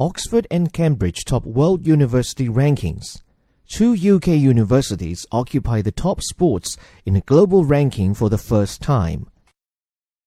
Oxford and Cambridge top world university rankings. Two UK universities occupy the top spots in a global ranking for the first time.